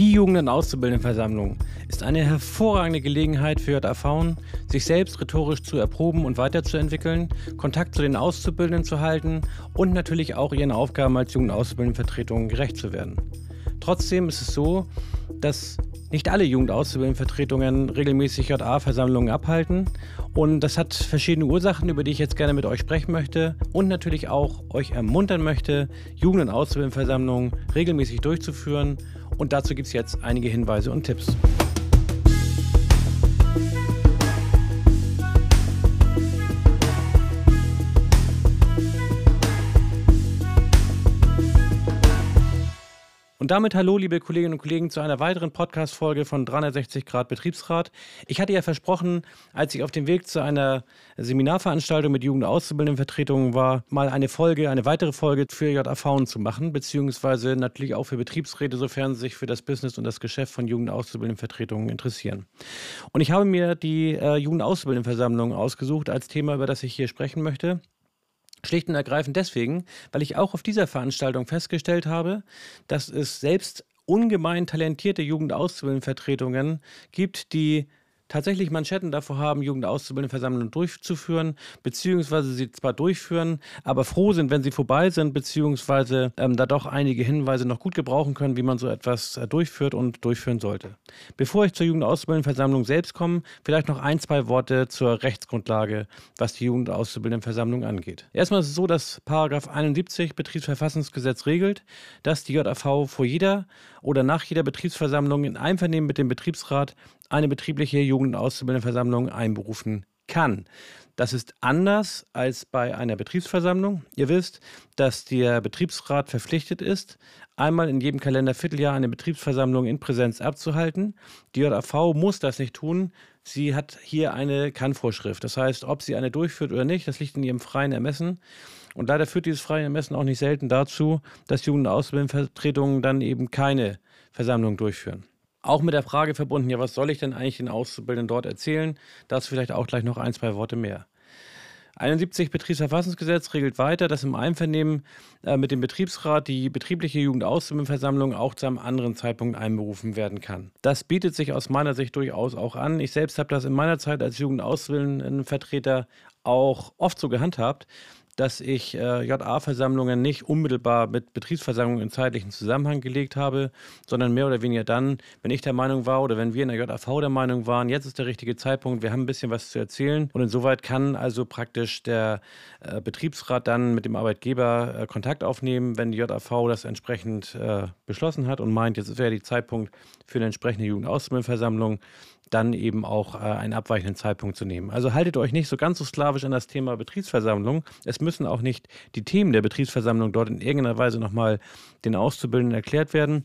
Die Jugend- und Auszubildendenversammlung ist eine hervorragende Gelegenheit für JAV, sich selbst rhetorisch zu erproben und weiterzuentwickeln, Kontakt zu den Auszubildenden zu halten und natürlich auch ihren Aufgaben als Jugend- und Auszubildendenvertretung gerecht zu werden. Trotzdem ist es so, dass nicht alle Jugendauszubildendenvertretungen regelmäßig JA-Versammlungen abhalten. Und das hat verschiedene Ursachen, über die ich jetzt gerne mit euch sprechen möchte. Und natürlich auch euch ermuntern möchte, Jugend- und Auszubildendenversammlungen regelmäßig durchzuführen. Und dazu gibt es jetzt einige Hinweise und Tipps. Und damit hallo, liebe Kolleginnen und Kollegen, zu einer weiteren Podcast-Folge von 360 Grad Betriebsrat. Ich hatte ja versprochen, als ich auf dem Weg zu einer Seminarveranstaltung mit Jugend- und Auszubildendenvertretungen war, mal eine Folge, eine weitere Folge für JAV zu machen, beziehungsweise natürlich auch für Betriebsräte, sofern sie sich für das Business und das Geschäft von Jugend- und Auszubildendenvertretungen interessieren. Und ich habe mir die äh, Jugend- und Auszubildendenversammlung ausgesucht als Thema, über das ich hier sprechen möchte. Schlicht und ergreifend deswegen, weil ich auch auf dieser Veranstaltung festgestellt habe, dass es selbst ungemein talentierte Jugendauszubildendenvertretungen gibt, die tatsächlich Manschetten davor haben, Jugendauszubildendenversammlungen durchzuführen, beziehungsweise sie zwar durchführen, aber froh sind, wenn sie vorbei sind, beziehungsweise ähm, da doch einige Hinweise noch gut gebrauchen können, wie man so etwas äh, durchführt und durchführen sollte. Bevor ich zur Jugendauszubildendenversammlung selbst komme, vielleicht noch ein, zwei Worte zur Rechtsgrundlage, was die Jugendauszubildendenversammlung angeht. Erstmal ist es so, dass Paragraph 71 Betriebsverfassungsgesetz regelt, dass die JAV vor jeder oder nach jeder Betriebsversammlung in Einvernehmen mit dem Betriebsrat eine betriebliche Jugend- und Auszubildendenversammlung einberufen kann. Das ist anders als bei einer Betriebsversammlung. Ihr wisst, dass der Betriebsrat verpflichtet ist, einmal in jedem Kalendervierteljahr eine Betriebsversammlung in Präsenz abzuhalten. Die JAV muss das nicht tun. Sie hat hier eine Kannvorschrift. Das heißt, ob sie eine durchführt oder nicht, das liegt in ihrem freien Ermessen. Und leider führt dieses freie Ermessen auch nicht selten dazu, dass Jugend- und Ausbildendenvertretungen dann eben keine Versammlung durchführen. Auch mit der Frage verbunden, ja, was soll ich denn eigentlich den Auszubildenden dort erzählen? Dazu vielleicht auch gleich noch ein, zwei Worte mehr. 71 Betriebsverfassungsgesetz regelt weiter, dass im Einvernehmen äh, mit dem Betriebsrat die betriebliche Jugendauszubildendenversammlung auch zu einem anderen Zeitpunkt einberufen werden kann. Das bietet sich aus meiner Sicht durchaus auch an. Ich selbst habe das in meiner Zeit als Jugendauszubildendenvertreter auch oft so gehandhabt, dass ich äh, JA-Versammlungen nicht unmittelbar mit Betriebsversammlungen in zeitlichen Zusammenhang gelegt habe, sondern mehr oder weniger dann, wenn ich der Meinung war oder wenn wir in der JAV der Meinung waren, jetzt ist der richtige Zeitpunkt, wir haben ein bisschen was zu erzählen. Und insoweit kann also praktisch der äh, Betriebsrat dann mit dem Arbeitgeber äh, Kontakt aufnehmen, wenn die JAV das entsprechend äh, beschlossen hat und meint, jetzt wäre der Zeitpunkt für eine entsprechende Jugendauszubildendenversammlung dann eben auch äh, einen abweichenden Zeitpunkt zu nehmen. Also haltet euch nicht so ganz so sklavisch an das Thema Betriebsversammlung. Es müssen auch nicht die Themen der Betriebsversammlung dort in irgendeiner Weise nochmal den Auszubildenden erklärt werden.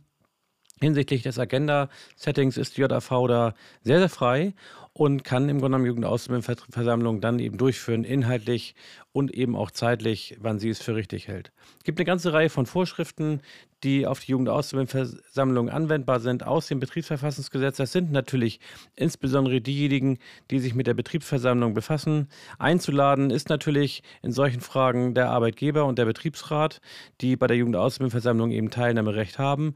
Hinsichtlich des Agenda-Settings ist JAV da sehr, sehr frei und kann im Grunde genommen Jugendausbildungsversammlungen dann eben durchführen, inhaltlich und eben auch zeitlich, wann sie es für richtig hält. Es gibt eine ganze Reihe von Vorschriften, die auf die Jugendausbildungsversammlung anwendbar sind aus dem Betriebsverfassungsgesetz. Das sind natürlich insbesondere diejenigen, die sich mit der Betriebsversammlung befassen. Einzuladen ist natürlich in solchen Fragen der Arbeitgeber und der Betriebsrat, die bei der Jugendausbildungsversammlung eben Teilnahmerecht haben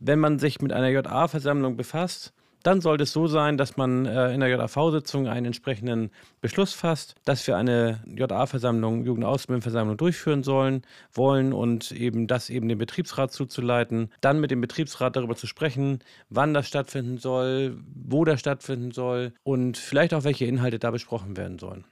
wenn man sich mit einer JA-Versammlung befasst, dann sollte es so sein, dass man äh, in der JAV-Sitzung einen entsprechenden Beschluss fasst, dass wir eine JA-Versammlung, Jugendausbildungsversammlung durchführen sollen, wollen und eben das eben dem Betriebsrat zuzuleiten, dann mit dem Betriebsrat darüber zu sprechen, wann das stattfinden soll, wo das stattfinden soll und vielleicht auch welche Inhalte da besprochen werden sollen.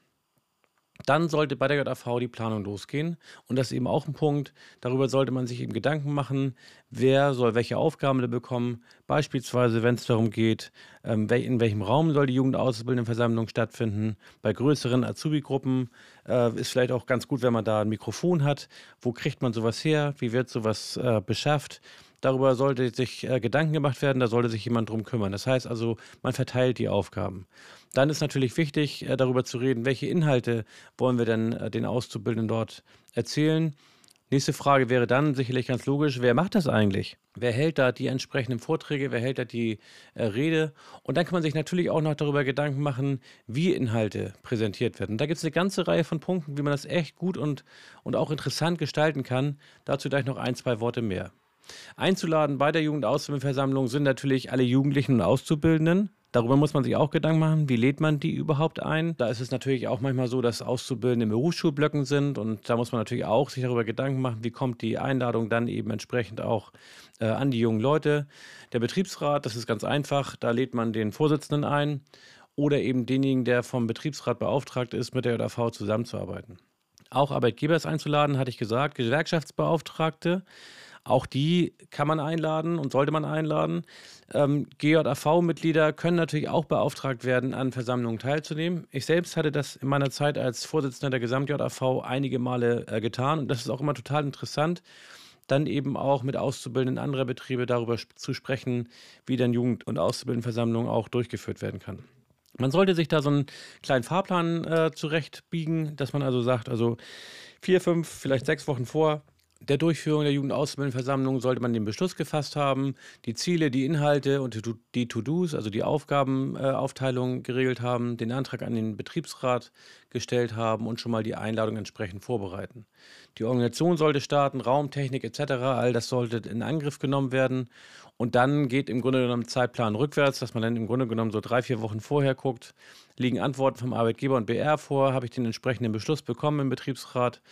Dann sollte bei der JAV die Planung losgehen. Und das ist eben auch ein Punkt. Darüber sollte man sich eben Gedanken machen, wer soll welche Aufgaben bekommen. Beispielsweise, wenn es darum geht, ähm, in welchem Raum soll die Jugendausbildendenversammlung stattfinden. Bei größeren Azubi-Gruppen äh, ist vielleicht auch ganz gut, wenn man da ein Mikrofon hat. Wo kriegt man sowas her? Wie wird sowas äh, beschafft? Darüber sollte sich äh, Gedanken gemacht werden, da sollte sich jemand drum kümmern. Das heißt also, man verteilt die Aufgaben. Dann ist natürlich wichtig, äh, darüber zu reden, welche Inhalte wollen wir denn äh, den Auszubildenden dort erzählen. Nächste Frage wäre dann sicherlich ganz logisch, wer macht das eigentlich? Wer hält da die entsprechenden Vorträge, wer hält da die äh, Rede? Und dann kann man sich natürlich auch noch darüber Gedanken machen, wie Inhalte präsentiert werden. Da gibt es eine ganze Reihe von Punkten, wie man das echt gut und, und auch interessant gestalten kann. Dazu gleich noch ein, zwei Worte mehr. Einzuladen bei der Jugendausbildungsversammlung sind natürlich alle Jugendlichen und Auszubildenden. Darüber muss man sich auch Gedanken machen, wie lädt man die überhaupt ein. Da ist es natürlich auch manchmal so, dass Auszubildende in Berufsschulblöcken sind und da muss man natürlich auch sich darüber Gedanken machen, wie kommt die Einladung dann eben entsprechend auch äh, an die jungen Leute. Der Betriebsrat, das ist ganz einfach, da lädt man den Vorsitzenden ein oder eben denjenigen, der vom Betriebsrat beauftragt ist, mit der JAV zusammenzuarbeiten. Auch Arbeitgeber ist einzuladen, hatte ich gesagt, Gewerkschaftsbeauftragte. Auch die kann man einladen und sollte man einladen. Ähm, GJAV-Mitglieder können natürlich auch beauftragt werden, an Versammlungen teilzunehmen. Ich selbst hatte das in meiner Zeit als Vorsitzender der Gesamt-JAV einige Male äh, getan und das ist auch immer total interessant, dann eben auch mit Auszubildenden anderer Betriebe darüber zu sprechen, wie dann Jugend- und Auszubildendenversammlungen auch durchgeführt werden kann. Man sollte sich da so einen kleinen Fahrplan äh, zurechtbiegen, dass man also sagt, also vier, fünf, vielleicht sechs Wochen vor der Durchführung der Jugendausbildungsversammlung sollte man den Beschluss gefasst haben, die Ziele, die Inhalte und die To-Dos, also die Aufgabenaufteilung geregelt haben, den Antrag an den Betriebsrat gestellt haben und schon mal die Einladung entsprechend vorbereiten. Die Organisation sollte starten, Raum, Technik etc., all das sollte in Angriff genommen werden. Und dann geht im Grunde genommen Zeitplan rückwärts, dass man dann im Grunde genommen so drei, vier Wochen vorher guckt, liegen Antworten vom Arbeitgeber und BR vor, habe ich den entsprechenden Beschluss bekommen im Betriebsrat,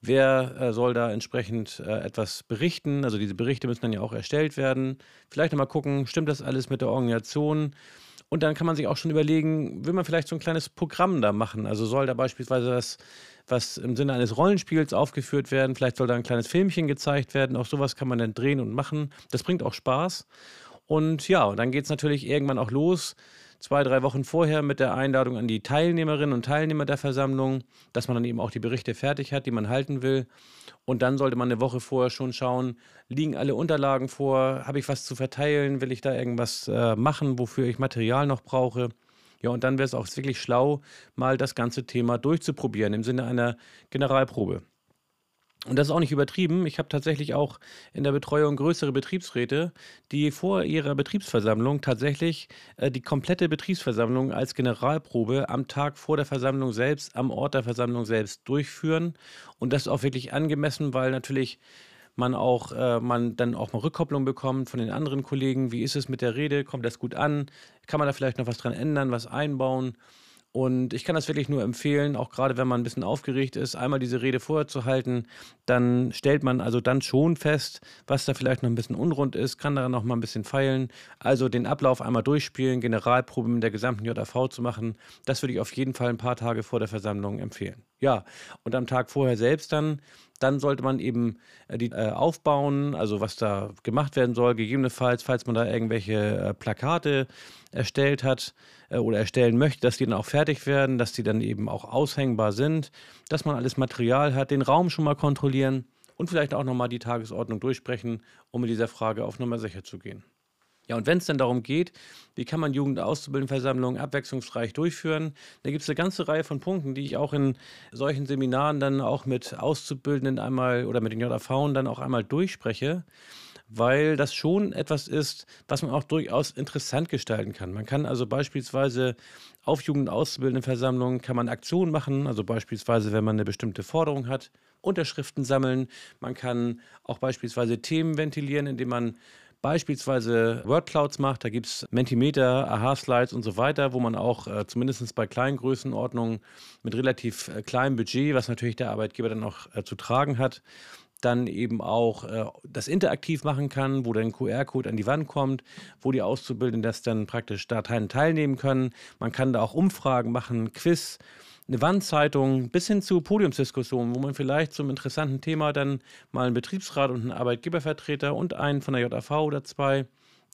wer äh, soll da entsprechend äh, etwas berichten, also diese Berichte müssen dann ja auch erstellt werden, vielleicht nochmal gucken, stimmt das alles mit der Organisation, und dann kann man sich auch schon überlegen, will man vielleicht so ein kleines Programm da machen? Also soll da beispielsweise das, was im Sinne eines Rollenspiels aufgeführt werden, vielleicht soll da ein kleines Filmchen gezeigt werden. Auch sowas kann man dann drehen und machen. Das bringt auch Spaß. Und ja, dann geht es natürlich irgendwann auch los zwei, drei Wochen vorher mit der Einladung an die Teilnehmerinnen und Teilnehmer der Versammlung, dass man dann eben auch die Berichte fertig hat, die man halten will. Und dann sollte man eine Woche vorher schon schauen, liegen alle Unterlagen vor, habe ich was zu verteilen, will ich da irgendwas äh, machen, wofür ich Material noch brauche. Ja, und dann wäre es auch wirklich schlau, mal das ganze Thema durchzuprobieren im Sinne einer Generalprobe. Und das ist auch nicht übertrieben. Ich habe tatsächlich auch in der Betreuung größere Betriebsräte, die vor ihrer Betriebsversammlung tatsächlich äh, die komplette Betriebsversammlung als Generalprobe am Tag vor der Versammlung selbst, am Ort der Versammlung selbst durchführen. Und das ist auch wirklich angemessen, weil natürlich man auch äh, man dann auch mal Rückkopplung bekommt von den anderen Kollegen. Wie ist es mit der Rede? Kommt das gut an? Kann man da vielleicht noch was dran ändern, was einbauen? Und ich kann das wirklich nur empfehlen, auch gerade wenn man ein bisschen aufgeregt ist, einmal diese Rede vorher zu halten. Dann stellt man also dann schon fest, was da vielleicht noch ein bisschen unrund ist, kann daran noch mal ein bisschen feilen. Also den Ablauf einmal durchspielen, Generalprobe mit der gesamten JAV zu machen. Das würde ich auf jeden Fall ein paar Tage vor der Versammlung empfehlen. Ja, und am Tag vorher selbst dann dann sollte man eben äh, die äh, aufbauen, also was da gemacht werden soll, gegebenenfalls, falls man da irgendwelche äh, Plakate erstellt hat äh, oder erstellen möchte, dass die dann auch fertig werden, dass die dann eben auch aushängbar sind, dass man alles Material hat, den Raum schon mal kontrollieren und vielleicht auch nochmal die Tagesordnung durchsprechen, um mit dieser Frage auf Nummer sicher zu gehen. Ja, und wenn es dann darum geht, wie kann man Jugendauszubildendenversammlungen abwechslungsreich durchführen, da gibt es eine ganze Reihe von Punkten, die ich auch in solchen Seminaren dann auch mit Auszubildenden einmal oder mit den JAV dann auch einmal durchspreche, weil das schon etwas ist, was man auch durchaus interessant gestalten kann. Man kann also beispielsweise auf Jugendauszubildendenversammlungen kann man Aktionen machen, also beispielsweise, wenn man eine bestimmte Forderung hat, Unterschriften sammeln. Man kann auch beispielsweise Themen ventilieren, indem man beispielsweise Wordclouds macht. Da gibt es Mentimeter, Aha-Slides und so weiter, wo man auch äh, zumindest bei kleinen Größenordnungen mit relativ äh, kleinem Budget, was natürlich der Arbeitgeber dann auch äh, zu tragen hat, dann eben auch äh, das interaktiv machen kann, wo dann QR-Code an die Wand kommt, wo die Auszubildenden das dann praktisch da teilnehmen können. Man kann da auch Umfragen machen, Quiz eine Wandzeitung bis hin zu Podiumsdiskussionen, wo man vielleicht zum interessanten Thema dann mal einen Betriebsrat und einen Arbeitgebervertreter und einen von der JAV oder zwei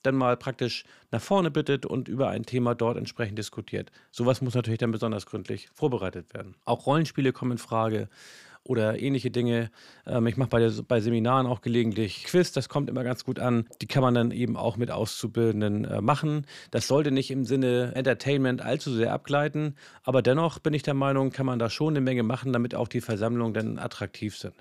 dann mal praktisch nach vorne bittet und über ein Thema dort entsprechend diskutiert. Sowas muss natürlich dann besonders gründlich vorbereitet werden. Auch Rollenspiele kommen in Frage oder ähnliche Dinge. Ähm, ich mache bei, bei Seminaren auch gelegentlich Quiz, das kommt immer ganz gut an. Die kann man dann eben auch mit Auszubildenden äh, machen. Das sollte nicht im Sinne Entertainment allzu sehr abgleiten, aber dennoch bin ich der Meinung, kann man da schon eine Menge machen, damit auch die Versammlungen dann attraktiv sind.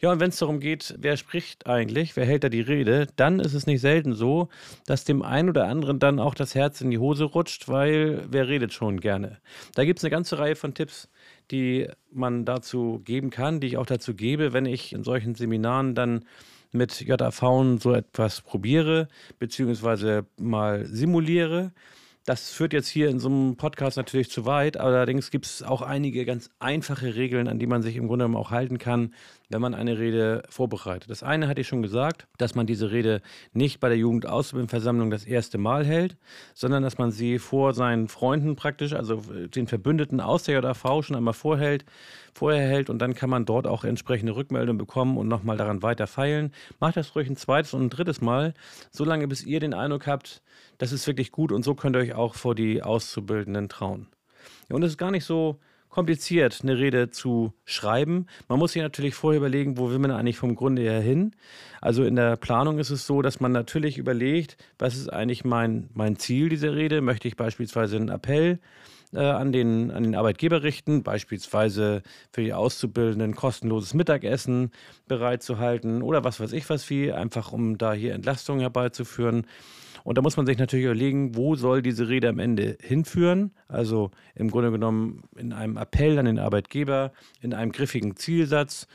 Ja, und wenn es darum geht, wer spricht eigentlich, wer hält da die Rede, dann ist es nicht selten so, dass dem einen oder anderen dann auch das Herz in die Hose rutscht, weil wer redet schon gerne. Da gibt es eine ganze Reihe von Tipps, die man dazu geben kann, die ich auch dazu gebe, wenn ich in solchen Seminaren dann mit JAV so etwas probiere, beziehungsweise mal simuliere. Das führt jetzt hier in so einem Podcast natürlich zu weit. Allerdings gibt es auch einige ganz einfache Regeln, an die man sich im Grunde genommen auch halten kann, wenn man eine Rede vorbereitet. Das eine hatte ich schon gesagt, dass man diese Rede nicht bei der Jugendausbildungsversammlung das erste Mal hält, sondern dass man sie vor seinen Freunden praktisch, also den Verbündeten aus der JAV schon einmal vorhält, vorher hält und dann kann man dort auch entsprechende Rückmeldungen bekommen und nochmal daran weiter feilen. Macht das ruhig ein zweites und ein drittes Mal, solange bis ihr den Eindruck habt, das ist wirklich gut und so könnt ihr euch auch vor die Auszubildenden trauen. und es ist gar nicht so kompliziert, eine Rede zu schreiben. Man muss sich natürlich vorher überlegen, wo will man eigentlich vom Grunde her hin. Also in der Planung ist es so, dass man natürlich überlegt, was ist eigentlich mein, mein Ziel dieser Rede? Möchte ich beispielsweise einen Appell äh, an, den, an den Arbeitgeber richten, beispielsweise für die Auszubildenden kostenloses Mittagessen bereitzuhalten oder was weiß ich was wie, einfach um da hier Entlastung herbeizuführen. Und da muss man sich natürlich überlegen, wo soll diese Rede am Ende hinführen? Also im Grunde genommen in einem Appell an den Arbeitgeber, in einem griffigen Zielsatz.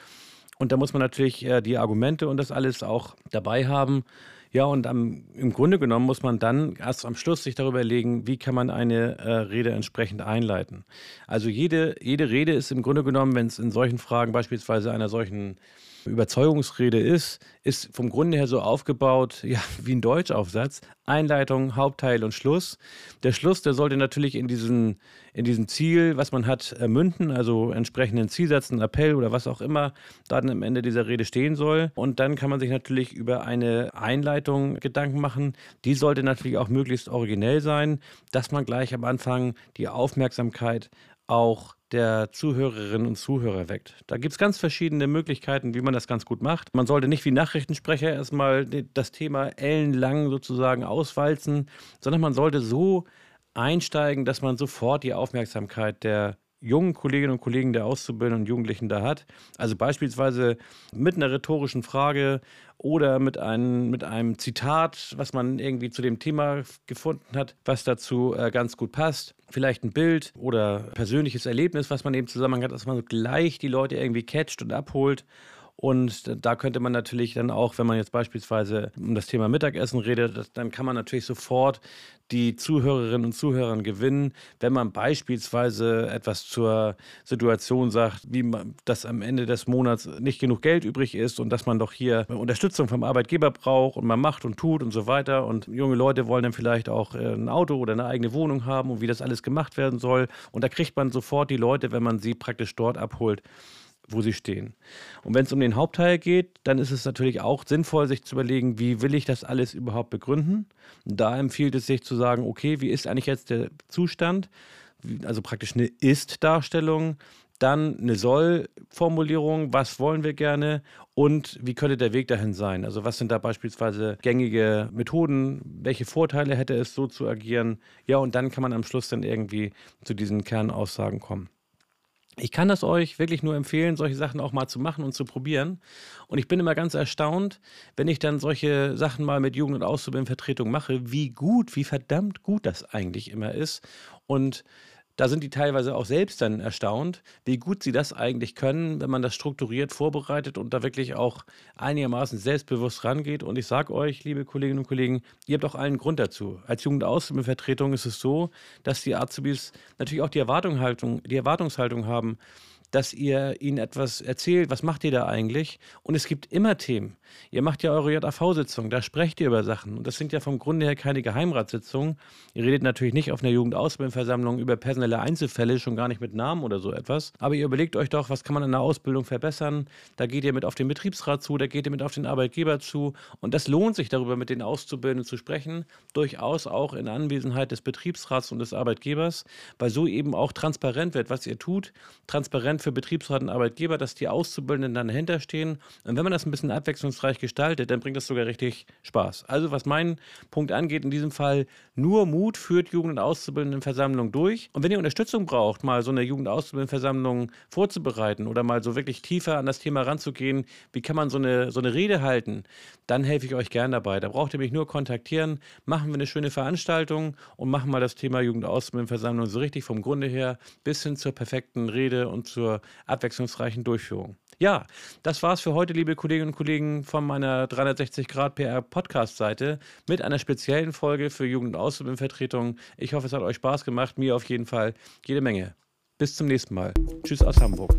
Und da muss man natürlich die Argumente und das alles auch dabei haben. Ja, und am, im Grunde genommen muss man dann erst am Schluss sich darüber legen, wie kann man eine äh, Rede entsprechend einleiten. Also jede, jede Rede ist im Grunde genommen, wenn es in solchen Fragen beispielsweise einer solchen Überzeugungsrede ist, ist vom Grunde her so aufgebaut, ja, wie ein Deutschaufsatz. Einleitung, Hauptteil und Schluss. Der Schluss, der sollte natürlich in diesen, in diesem Ziel, was man hat, münden, also entsprechenden Zielsatz, einen Appell oder was auch immer da dann am Ende dieser Rede stehen soll. Und dann kann man sich natürlich über eine Einleitung Gedanken machen. Die sollte natürlich auch möglichst originell sein, dass man gleich am Anfang die Aufmerksamkeit auch der Zuhörerinnen und Zuhörer weckt. Da gibt es ganz verschiedene Möglichkeiten, wie man das ganz gut macht. Man sollte nicht wie Nachrichtensprecher erstmal das Thema ellenlang sozusagen auswalzen, sondern man sollte so einsteigen, dass man sofort die Aufmerksamkeit der jungen Kolleginnen und Kollegen der Auszubildenden und Jugendlichen da hat. Also beispielsweise mit einer rhetorischen Frage oder mit einem, mit einem Zitat, was man irgendwie zu dem Thema gefunden hat, was dazu äh, ganz gut passt. Vielleicht ein Bild oder persönliches Erlebnis, was man eben zusammen hat, dass man gleich die Leute irgendwie catcht und abholt und da könnte man natürlich dann auch, wenn man jetzt beispielsweise um das Thema Mittagessen redet, dann kann man natürlich sofort die Zuhörerinnen und Zuhörer gewinnen, wenn man beispielsweise etwas zur Situation sagt, wie man, dass am Ende des Monats nicht genug Geld übrig ist und dass man doch hier Unterstützung vom Arbeitgeber braucht und man macht und tut und so weiter. Und junge Leute wollen dann vielleicht auch äh, ein Auto oder eine eigene Wohnung haben und wie das alles gemacht werden soll. Und da kriegt man sofort die Leute, wenn man sie praktisch dort abholt, wo sie stehen. Und wenn es um den Hauptteil geht, dann ist es natürlich auch sinnvoll, sich zu überlegen, wie will ich das alles überhaupt begründen. Und da empfiehlt es sich zu sagen, okay, wie ist eigentlich jetzt der Zustand? Also praktisch eine Ist-Darstellung, dann eine Soll-Formulierung, was wollen wir gerne und wie könnte der Weg dahin sein? Also was sind da beispielsweise gängige Methoden, welche Vorteile hätte es so zu agieren? Ja, und dann kann man am Schluss dann irgendwie zu diesen Kernaussagen kommen. Ich kann das euch wirklich nur empfehlen, solche Sachen auch mal zu machen und zu probieren. Und ich bin immer ganz erstaunt, wenn ich dann solche Sachen mal mit Jugend- und Auszubildendenvertretung mache, wie gut, wie verdammt gut das eigentlich immer ist. Und da sind die teilweise auch selbst dann erstaunt, wie gut sie das eigentlich können, wenn man das strukturiert vorbereitet und da wirklich auch einigermaßen selbstbewusst rangeht. Und ich sage euch, liebe Kolleginnen und Kollegen, ihr habt auch allen Grund dazu. Als Jugendausbildungsvertretung ist es so, dass die Azubis natürlich auch die Erwartungshaltung, die Erwartungshaltung haben, dass ihr ihnen etwas erzählt, was macht ihr da eigentlich? Und es gibt immer Themen. Ihr macht ja eure JAV-Sitzung, da sprecht ihr über Sachen. Und das sind ja vom Grunde her keine Geheimratssitzungen. Ihr redet natürlich nicht auf einer Jugendausbildungsversammlung über personelle Einzelfälle, schon gar nicht mit Namen oder so etwas. Aber ihr überlegt euch doch, was kann man in der Ausbildung verbessern? Da geht ihr mit auf den Betriebsrat zu, da geht ihr mit auf den Arbeitgeber zu. Und das lohnt sich darüber, mit den Auszubildenden zu sprechen. Durchaus auch in Anwesenheit des Betriebsrats und des Arbeitgebers, weil so eben auch transparent wird, was ihr tut. Transparent für Betriebsrat und Arbeitgeber, dass die Auszubildenden dann dahinter stehen. Und wenn man das ein bisschen abwechslungsreich gestaltet, dann bringt das sogar richtig Spaß. Also was meinen Punkt angeht, in diesem Fall nur Mut führt Jugend- und Auszubildendenversammlung durch. Und wenn ihr Unterstützung braucht, mal so eine Jugend- und Auszubildendenversammlung vorzubereiten oder mal so wirklich tiefer an das Thema ranzugehen, wie kann man so eine, so eine Rede halten, dann helfe ich euch gern dabei. Da braucht ihr mich nur kontaktieren, machen wir eine schöne Veranstaltung und machen mal das Thema Jugend- und Auszubildendenversammlung so richtig vom Grunde her bis hin zur perfekten Rede und zur abwechslungsreichen Durchführung. Ja, das war's für heute, liebe Kolleginnen und Kollegen von meiner 360 Grad PR Podcast Seite mit einer speziellen Folge für Jugend- und Ausbildungsvertretung. Ich hoffe, es hat euch Spaß gemacht, mir auf jeden Fall jede Menge. Bis zum nächsten Mal. Tschüss aus Hamburg.